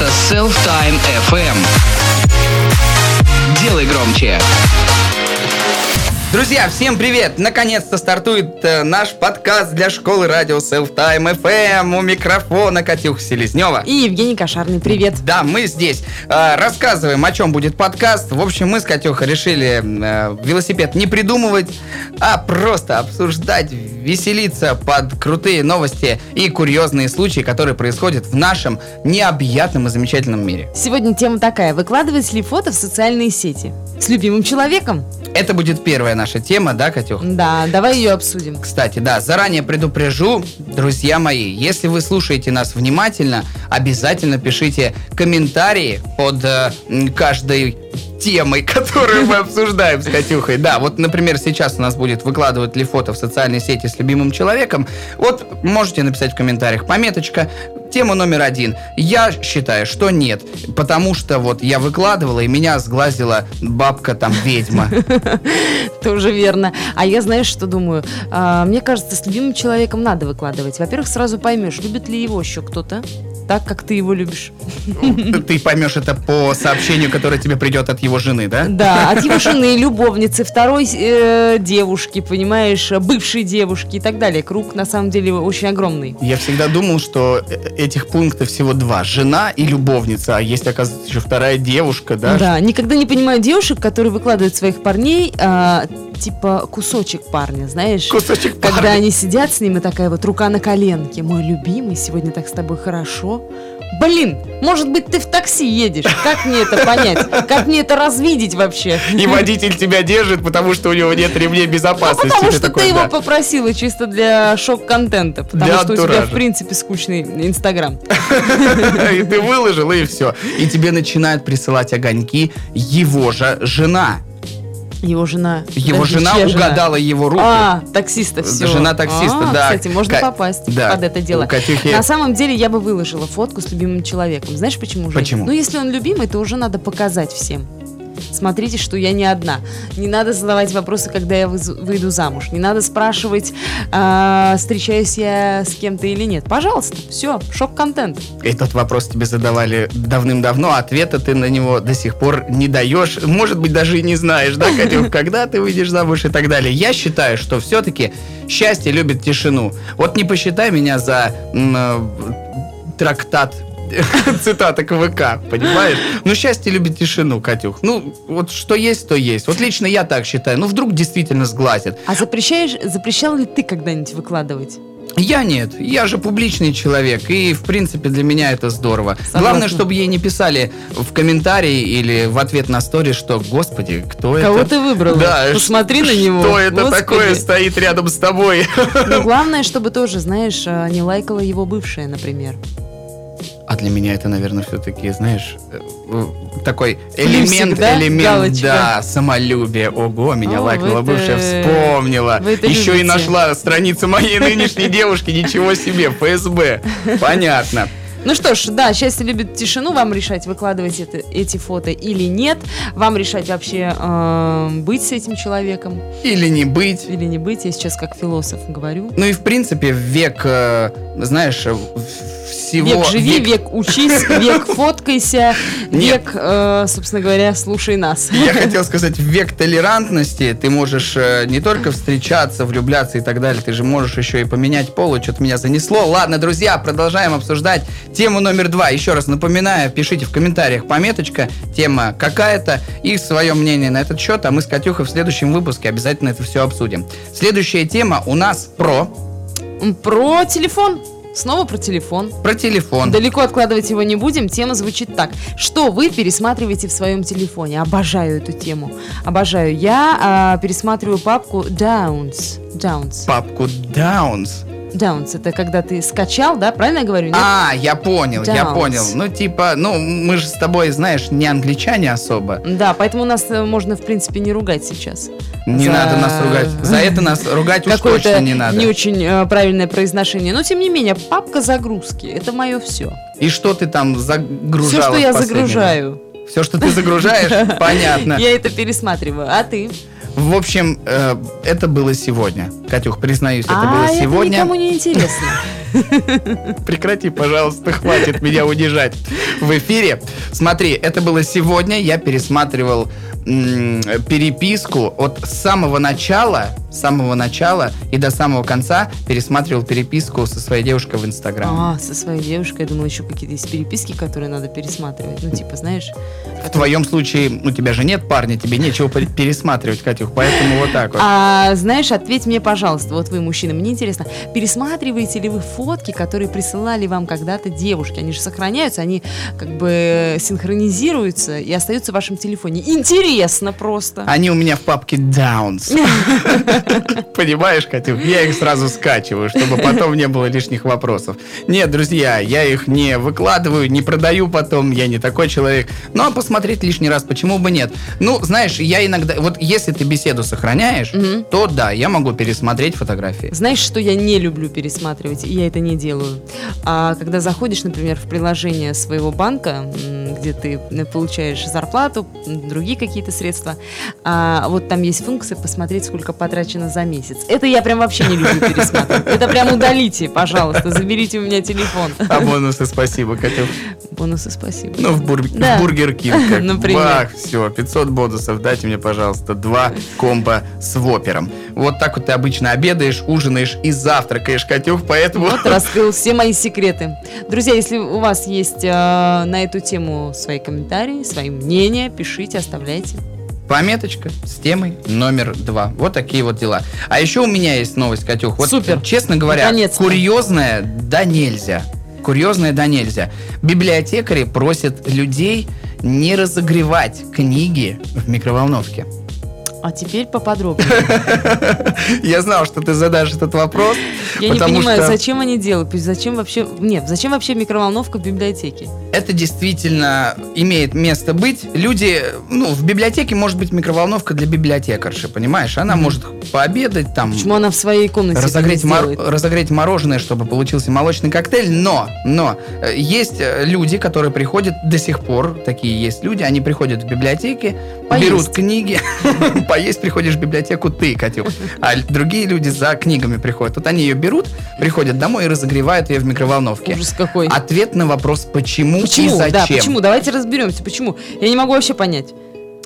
Это Self-Time FM. Делай громче. Друзья, всем привет! Наконец-то стартует э, наш подкаст для школы радио Self-Time FM. У микрофона Катюха Селезнева. И Евгений Кошарный, привет. Да, мы здесь э, рассказываем, о чем будет подкаст. В общем, мы с Катюхой решили э, велосипед не придумывать, а просто обсуждать, веселиться под крутые новости и курьезные случаи, которые происходят в нашем необъятном и замечательном мире. Сегодня тема такая. Выкладывать ли фото в социальные сети? С любимым человеком? Это будет первая наша тема, да, Катюх? Да, давай ее обсудим. Кстати, да, заранее предупрежу, друзья мои, если вы слушаете нас внимательно, обязательно пишите комментарии под э, каждой темой, которую мы обсуждаем с Катюхой. Да, вот, например, сейчас у нас будет выкладывать ли фото в социальной сети с любимым человеком. Вот можете написать в комментариях пометочка. Тема номер один. Я считаю, что нет, потому что вот я выкладывала, и меня сглазила бабка там ведьма. Тоже верно. А я, знаешь, что думаю? А, мне кажется, с любимым человеком надо выкладывать. Во-первых, сразу поймешь, любит ли его еще кто-то так, как ты его любишь. Ты поймешь это по сообщению, которое тебе придет от его жены, да? Да, от его жены, любовницы, второй э, девушки, понимаешь, бывшей девушки и так далее. Круг, на самом деле, очень огромный. Я всегда думал, что э, этих пунктов всего два. Жена и любовница, а есть, оказывается, еще вторая девушка, да? Да, никогда не понимаю девушек, которые выкладывают своих парней а, типа кусочек парня, знаешь? Кусочек парня. Когда они сидят с ним, и такая вот рука на коленке. Мой любимый, сегодня так с тобой хорошо. Блин, может быть, ты в такси едешь? Как мне это понять? Как мне это развидеть вообще? И водитель тебя держит, потому что у него нет ремней безопасности. Ну, потому что такой, ты его да. попросила чисто для шок-контента. Потому Для что у тебя, антуража. в принципе, скучный Инстаграм. И ты выложил, и все. И тебе начинают присылать огоньки его же жена. Его жена. Его Подожди, жена угадала его руку. А, таксиста, все. Жена таксиста, да. Кстати, можно Ка- попасть да. под это дело. Катюхи- На самом деле, я бы выложила фотку с любимым человеком. Знаешь почему же? Почему? Ну, если он любимый, то уже надо показать всем. Смотрите, что я не одна. Не надо задавать вопросы, когда я выйду замуж. Не надо спрашивать, а, встречаюсь я с кем-то или нет. Пожалуйста, все, шок-контент. Этот вопрос тебе задавали давным-давно, а ответа ты на него до сих пор не даешь. Может быть, даже и не знаешь, да, Катюх, когда ты выйдешь замуж и так далее. Я считаю, что все-таки счастье любит тишину. Вот не посчитай меня за э, трактат цитата КВК, понимаешь? Ну, счастье любит тишину, Катюх. Ну, вот что есть, то есть. Вот лично я так считаю. Ну, вдруг действительно сглазят. А запрещаешь, запрещал ли ты когда-нибудь выкладывать? Я нет, я же публичный человек, и в принципе для меня это здорово. Согласна. Главное, чтобы ей не писали в комментарии или в ответ на стори, что, господи, кто это? Кого ты выбрала? Да, Посмотри на него. Что это Господи. такое стоит рядом с тобой? Но главное, чтобы тоже, знаешь, а, не лайкала его бывшая, например. А для меня это, наверное, все-таки, знаешь, э, э, такой элемент, да? элемент, Галочка. да, самолюбие. Ого, меня О, лайкнула бывшая, вспомнила. вы это Еще и любите. нашла страницу моей нынешней девушки, ничего себе, ФСБ. Понятно. Ну что ж, да, счастье любит тишину, вам решать, выкладывать это- эти фото или нет, вам решать вообще э, быть с этим человеком Или не быть. или не быть, я сейчас как философ говорю. Ну и в принципе век, э, знаешь, э, всего... Век живи, век, учись, век фоткайся, Нет. век, э, собственно говоря, слушай нас. Я хотел сказать, век толерантности ты можешь э, не только встречаться, влюбляться и так далее, ты же можешь еще и поменять пол, что-то меня занесло. Ладно, друзья, продолжаем обсуждать тему номер два. Еще раз напоминаю, пишите в комментариях пометочка, тема какая-то и свое мнение на этот счет, а мы с Катюхой в следующем выпуске обязательно это все обсудим. Следующая тема у нас про, Про телефон. Снова про телефон. про телефон. Далеко откладывать его не будем. Тема звучит так. Что вы пересматриваете в своем телефоне? Обожаю эту тему. Обожаю. Я а, пересматриваю папку Downs. Downs. Папку Downs. Downs. Это когда ты скачал, да? Правильно я говорю? Нет? А, я понял, я Downs. понял. Ну, типа, ну, мы же с тобой, знаешь, не англичане особо. Да, поэтому нас э, можно, в принципе, не ругать сейчас. Не За- надо нас ругать. За это нас ругать уж точно не надо. очень э, правильное произношение. Но, тем не менее, папка загрузки. Это мое все. И что ты там загружала? Все, что я загружаю. Все, что ты загружаешь? Понятно. Я это пересматриваю. А ты? В общем, э, это было сегодня. Катюх, признаюсь, это а было это сегодня. никому не интересно. Прекрати, пожалуйста, хватит меня унижать в эфире. Смотри, это было сегодня. Я пересматривал переписку от самого начала, самого начала и до самого конца пересматривал переписку со своей девушкой в Инстаграме. А, со своей девушкой, я думала, еще какие-то есть переписки, которые надо пересматривать. Ну, типа, знаешь... В твоем случае, у тебя же нет парня, тебе нечего пер- пересматривать, Катюх, поэтому вот так вот. А, знаешь, ответь мне, пожалуйста, вот вы, мужчины, мне интересно, пересматриваете ли вы фотки, которые присылали вам когда-то девушки? Они же сохраняются, они как бы синхронизируются и остаются в вашем телефоне. Интересно просто. Они у меня в папке Downs. Понимаешь, Катюх? Я их сразу скачиваю, чтобы потом не было лишних вопросов. Нет, друзья, я их не выкладываю, не продаю потом, я не такой человек. Ну, а посмотреть лишний раз, почему бы нет? Ну, знаешь, я иногда... Вот если ты беседу сохраняешь, то да, я могу пересмотреть фотографии. Знаешь, что я не люблю пересматривать, и я это не делаю. А когда заходишь, например, в приложение своего банка, где ты получаешь зарплату, другие какие-то средства, а, вот там есть функция посмотреть, сколько потрачено за месяц. Это я прям вообще не люблю пересматривать. Это прям удалите, пожалуйста, заберите у меня телефон. А бонусы спасибо, Катюх. Бонусы спасибо. Ну, в, бур- Да. в Burger King. Например. Бах, все, 500 бонусов. Дайте мне, пожалуйста, два комбо с воппером. Вот так вот ты обычно обедаешь, ужинаешь и завтракаешь, Катюх, поэтому... Вот раскрыл все мои секреты. Друзья, если у вас есть э, на эту тему свои комментарии, свои мнения, пишите, оставляйте. Пометочка с темой номер два. Вот такие вот дела. А еще у меня есть новость, Катюх. Вот, Супер. честно говоря, Наконец-то. курьезная да нельзя. Курьезная да нельзя. Библиотекари просят людей не разогревать книги в микроволновке. А теперь поподробнее. Я знал, что ты задашь этот вопрос. Я не понимаю, что зачем они делают, зачем вообще... Нет, зачем вообще микроволновка в библиотеке? Это действительно имеет место быть. Люди, ну, в библиотеке может быть микроволновка для библиотекарши, понимаешь? Она может пообедать там, Почему она в своей комнате разогреть, мор- разогреть мороженое, чтобы получился молочный коктейль. Но, но э, есть э, люди, которые приходят до сих пор, такие есть люди, они приходят в библиотеки, Поесть. берут книги, поесть приходишь в библиотеку ты, Катюх, а другие люди за книгами приходят. Вот они ее берут, приходят домой и разогревают ее в микроволновке. Ужас какой. Ответ на вопрос, почему, Почему? и зачем. Да, почему? Давайте разберемся, почему. Я не могу вообще понять.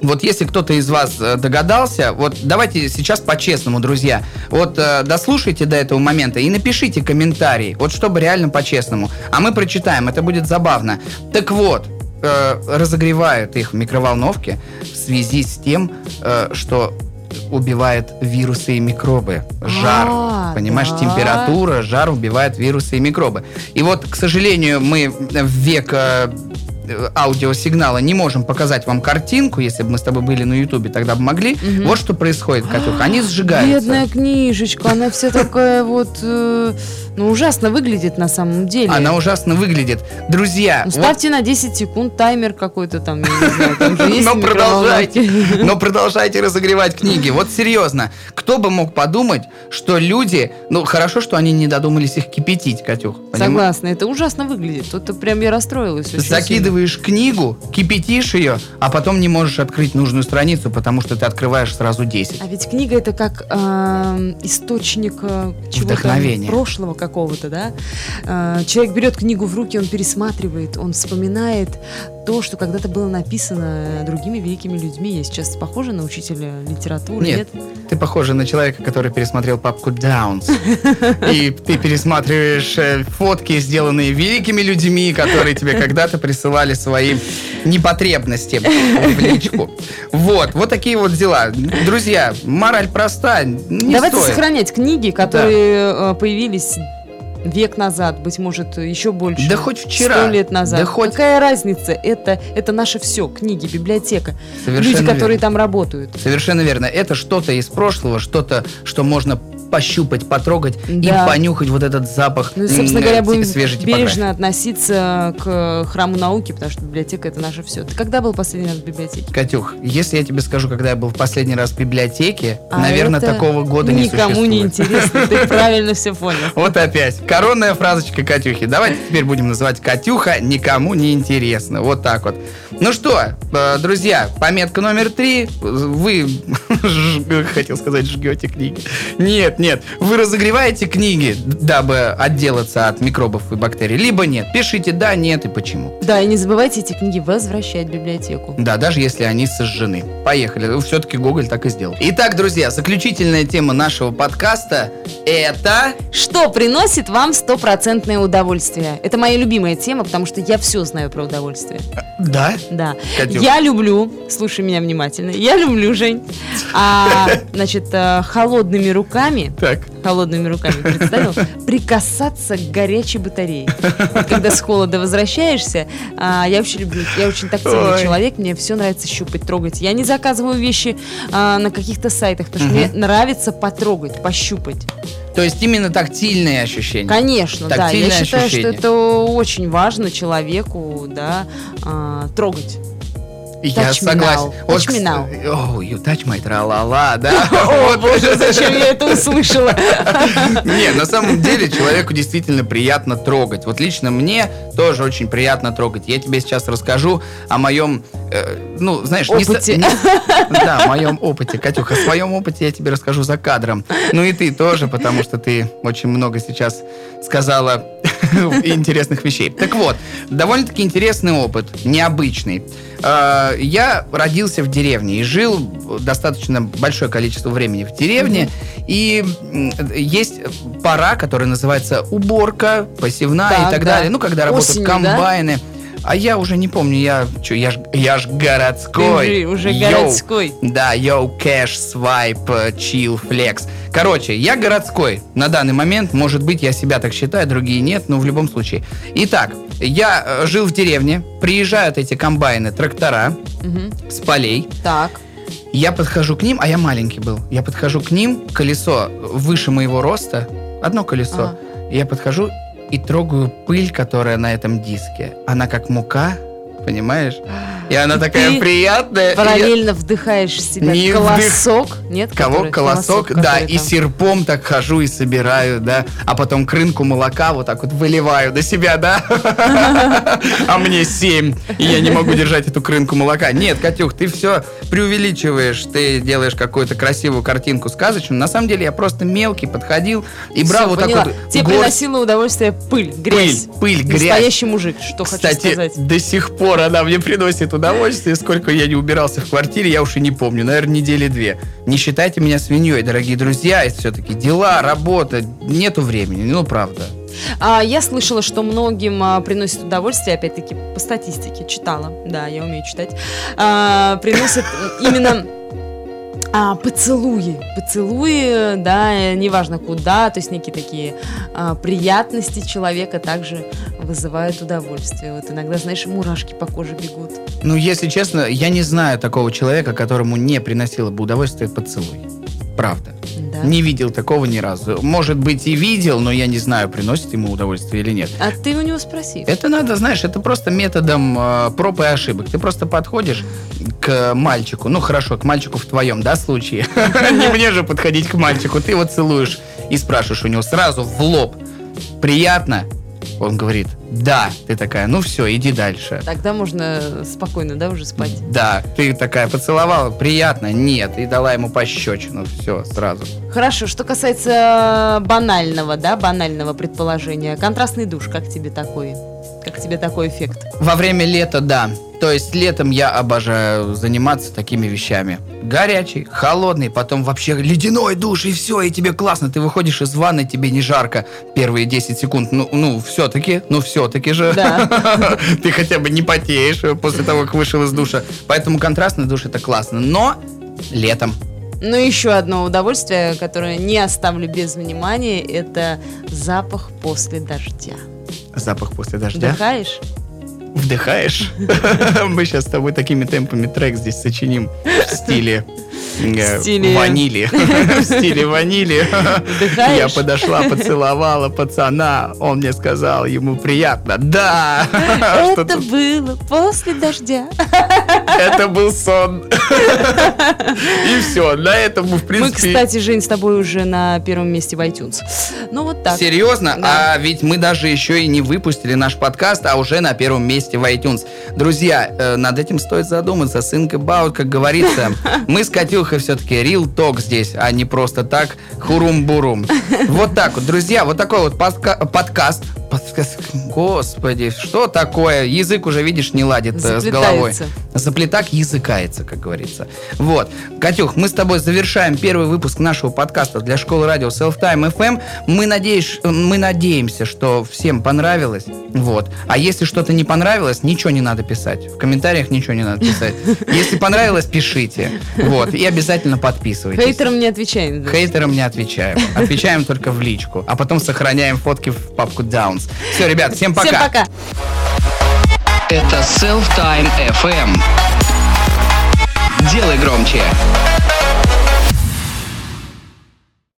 Вот если кто-то из вас э, догадался, вот давайте сейчас по-честному, друзья. Вот э, дослушайте до этого момента и напишите комментарий, вот чтобы реально по-честному. А мы прочитаем, это будет забавно. Так вот, э, разогревают их в микроволновке в связи с тем, э, что убивает вирусы и микробы. Жар. А, понимаешь, да. температура, жар убивает вирусы и микробы. И вот, к сожалению, мы в век э, аудиосигнала не можем показать вам картинку, если бы мы с тобой были на Ютубе, тогда бы могли. Мгм. Вот что происходит, Катюх. Они сжигаются. Бедная книжечка, она вся такая вот, э, ну, ужасно выглядит на самом деле. Она ужасно выглядит. Друзья, Ну, вот- ставьте на 10 секунд таймер какой-то там, я не знаю, там же есть но продолжайте, но продолжайте разогревать книги. Вот серьезно, кто бы мог подумать, что люди, ну хорошо, что они не додумались их кипятить, Катюх. Согласна, это ужасно выглядит. Тут прям я расстроилась очень Закидываешь книгу, кипятишь ее, а потом не можешь открыть нужную страницу, потому что ты открываешь сразу 10. А ведь книга это как эм, источник э, чего-то Вдохновения. прошлого какого-то, да? Э, человек берет книгу в руки, он пересматривает, он вспоминает то, что когда-то было написано другими великими людьми. Я сейчас похожа на учителя литературы, нет? Нет. Ты похожа на человека, который пересмотрел папку Downs. И ты пересматриваешь э, фотки, сделанные великими людьми, которые тебе когда-то присылали свои непотребности в личку. Вот, вот такие вот дела. Друзья, мораль проста. Не Давайте стоит. сохранять книги, которые э, появились век назад, быть может, еще больше. Да хоть вчера. Сто лет назад. Да хоть- Какая разница? Это, это наше все. Книги, библиотека. Совершенно Люди, которые верно. там работают. Совершенно верно. Это что-то из прошлого, что-то, что можно пощупать, потрогать Да. и понюхать вот этот запах Ну собственно говоря, будем бережно относиться к храму науки, потому что библиотека это наше все. Ты когда был последний раз в библиотеке? Катюх, если я тебе скажу, когда я был в последний раз в библиотеке, А наверное, такого года не Никому не существует. интересно, ты правильно все понял. Вот опять. Коронная фразочка Катюхи. Давайте теперь будем называть Катюха никому не интересно. Вот так вот. Ну что, э, друзья, пометка номер три. Вы, хотел сказать, жгете книги. Нет, Нет, вы разогреваете книги, дабы отделаться от микробов и бактерий, либо нет. Пишите да, нет и почему. Да, и не забывайте эти книги возвращать в библиотеку. Да, даже если они сожжены. Поехали. Все-таки Гоголь так и сделал. Итак, друзья, заключительная тема нашего подкаста это... Что приносит вам стопроцентное удовольствие? Это моя любимая тема, потому что я все знаю про удовольствие. Да? Да. Катюх. Я люблю, слушай меня внимательно, я люблю, Жень, а, значит, э, холодными руками, Так. холодными руками, представил, прикасаться к горячей батарее. Когда с холода возвращаешься, а, я вообще люблю, я очень тактильный человек, мне все нравится щупать, трогать. Я не заказываю вещи а, на каких-то сайтах, потому что мне нравится потрогать, пощупать. То есть именно тактильные ощущения. Конечно, да. Я Тактильное считаю, что это очень важно человеку, да, а, трогать. Я согласен. Touch me now. Oh, you touch my tra-la-la, да? О, боже, зачем я это услышала? Не, на самом деле человеку действительно приятно трогать. Вот лично мне тоже очень приятно трогать. Я тебе сейчас расскажу о моем, э, ну, знаешь, Опыте. да, о моем опыте, Катюха. О своем опыте я тебе расскажу за кадром. Ну и ты тоже, потому что ты очень много сейчас сказала интересных вещей. Так вот, довольно-таки интересный опыт, необычный. Э, Я родился в деревне и жил достаточно большое количество времени в деревне. И м, есть пора, которая называется уборка, посевная Так, и так да. далее. Ну, когда работают Осенью, да? А я уже не помню, я что, я ж, я ж городской. Ты уже Yo. городской. Да, yo, cash, swipe, чил, флекс. Короче, я городской на данный момент. Может быть, я себя так считаю, другие нет, но в любом случае. Итак, я э, жил в деревне, приезжают эти комбайны, трактора Мгм. с полей. Так. Я подхожу к ним, а я маленький был. Я подхожу к ним, колесо выше моего роста, одно колесо. И Я подхожу и трогаю пыль, которая на этом диске. Она как мука, понимаешь? И она такая Ты приятная. и я- Параллельно вдыхаешь в себя Не колосок. Нет? Кого? который- Колосок, да, который и там. серпом так хожу и собираю, да, а потом к рынку молока вот так вот выливаю до себя, да, а мне семь, и я не могу держать эту крынку молока. Нет, Катюх, ты все преувеличиваешь, ты делаешь какую-то красивую картинку сказочную. На самом деле я просто мелкий подходил и брал вот поняла. так вот Тебе приносила удовольствие пыль, грязь. пыль, пыль, грязь. Настоящий мужик, что хочу Кстати, сказать. до сих пор она мне приносит удовольствие. Сколько я не убирался в квартире, я уж и не помню. Наверное, недели две. Не считайте меня свиньей, дорогие друзья. Это все-таки дела, работа. Нету времени. Ну, правда. А, я слышала, что многим а, приносит удовольствие, опять-таки, по статистике читала, да, я умею читать, а, приносит именно а, поцелуи. Поцелуи, да, э, неважно куда, то есть некие такие а, приятности человека также вызывают удовольствие. Вот иногда, знаешь, мурашки по коже бегут. Ну, если честно, я не знаю такого человека, которому не приносило бы удовольствие поцелуй. Правда. Да. Не видел такого ни разу. Может быть, и видел, но я не знаю, приносит ему удовольствие или нет. А ты у него спроси. Это надо, знаешь, это просто методом э, проб и ошибок. Ты просто подходишь к мальчику, ну хорошо, к мальчику в твоем, да, случае. Не мне же подходить к мальчику. Ты его целуешь и спрашиваешь у него сразу в лоб. Приятно? Он говорит, да. Ты такая, ну все, иди дальше. Тогда можно спокойно, да, уже спать. Да, ты такая поцеловала, приятно, нет, и дала ему пощечину, все, сразу. Хорошо, что касается банального, да, банального предположения. Контрастный душ, как тебе такой? Как тебе такой эффект? Во время лета, да. То есть летом я обожаю заниматься такими вещами. Горячий, холодный, потом вообще ледяной душ, и все, и тебе классно. Ты выходишь из ванны, тебе не жарко первые 10 секунд. Ну, ну все-таки, ну все-таки же. Да. Ты хотя бы не потеешь э, после того, как вышел из душа. Поэтому контрастный душ это классно. Но летом. Ну, еще одно удовольствие, которое не оставлю без внимания, это запах после дождя. Запах после дождя. Вдыхаешь? Вдыхаешь? Мы сейчас с тобой такими темпами трек здесь сочиним в стиле э, В стиле- ванили. В стиле ванили. Вдыхаешь? Я подошла, поцеловала пацана. Он мне сказал, ему приятно. Да! Это было после дождя. Это был сон. И все, на этом мы, в Мы, принципе... кстати, Жень, с тобой уже на первом месте в iTunes. Ну, вот так. Серьезно? Да. А ведь мы даже еще и не выпустили наш подкаст, а уже на первом месте в iTunes. Друзья, э, над этим стоит задуматься. Think about, как говорится. Мы с Катюхой все-таки real talk здесь, а не просто так хурум-бурум. Вот так вот, друзья, вот такой вот подка- подкаст. Подкаст. Господи, что такое? Язык уже, видишь, не ладит э, с головой. Заплетак языкается, как говорится. Вот. Катюх, мы с тобой завершаем первый выпуск нашего подкаста для школы радио Self Time FM. Мы, надеюсь, мы надеемся, что всем понравилось. Вот. А если что-то не понравилось, ничего не надо писать. В комментариях ничего не надо писать. Если понравилось, пишите. Вот. И обязательно подписывайтесь. Хейтерам не отвечаем. Хейтерам не отвечаем. Отвечаем только в личку. А потом сохраняем фотки в папку Downs. Все, ребят, всем пока. Всем пока. Это Self Time FM. Делай громче.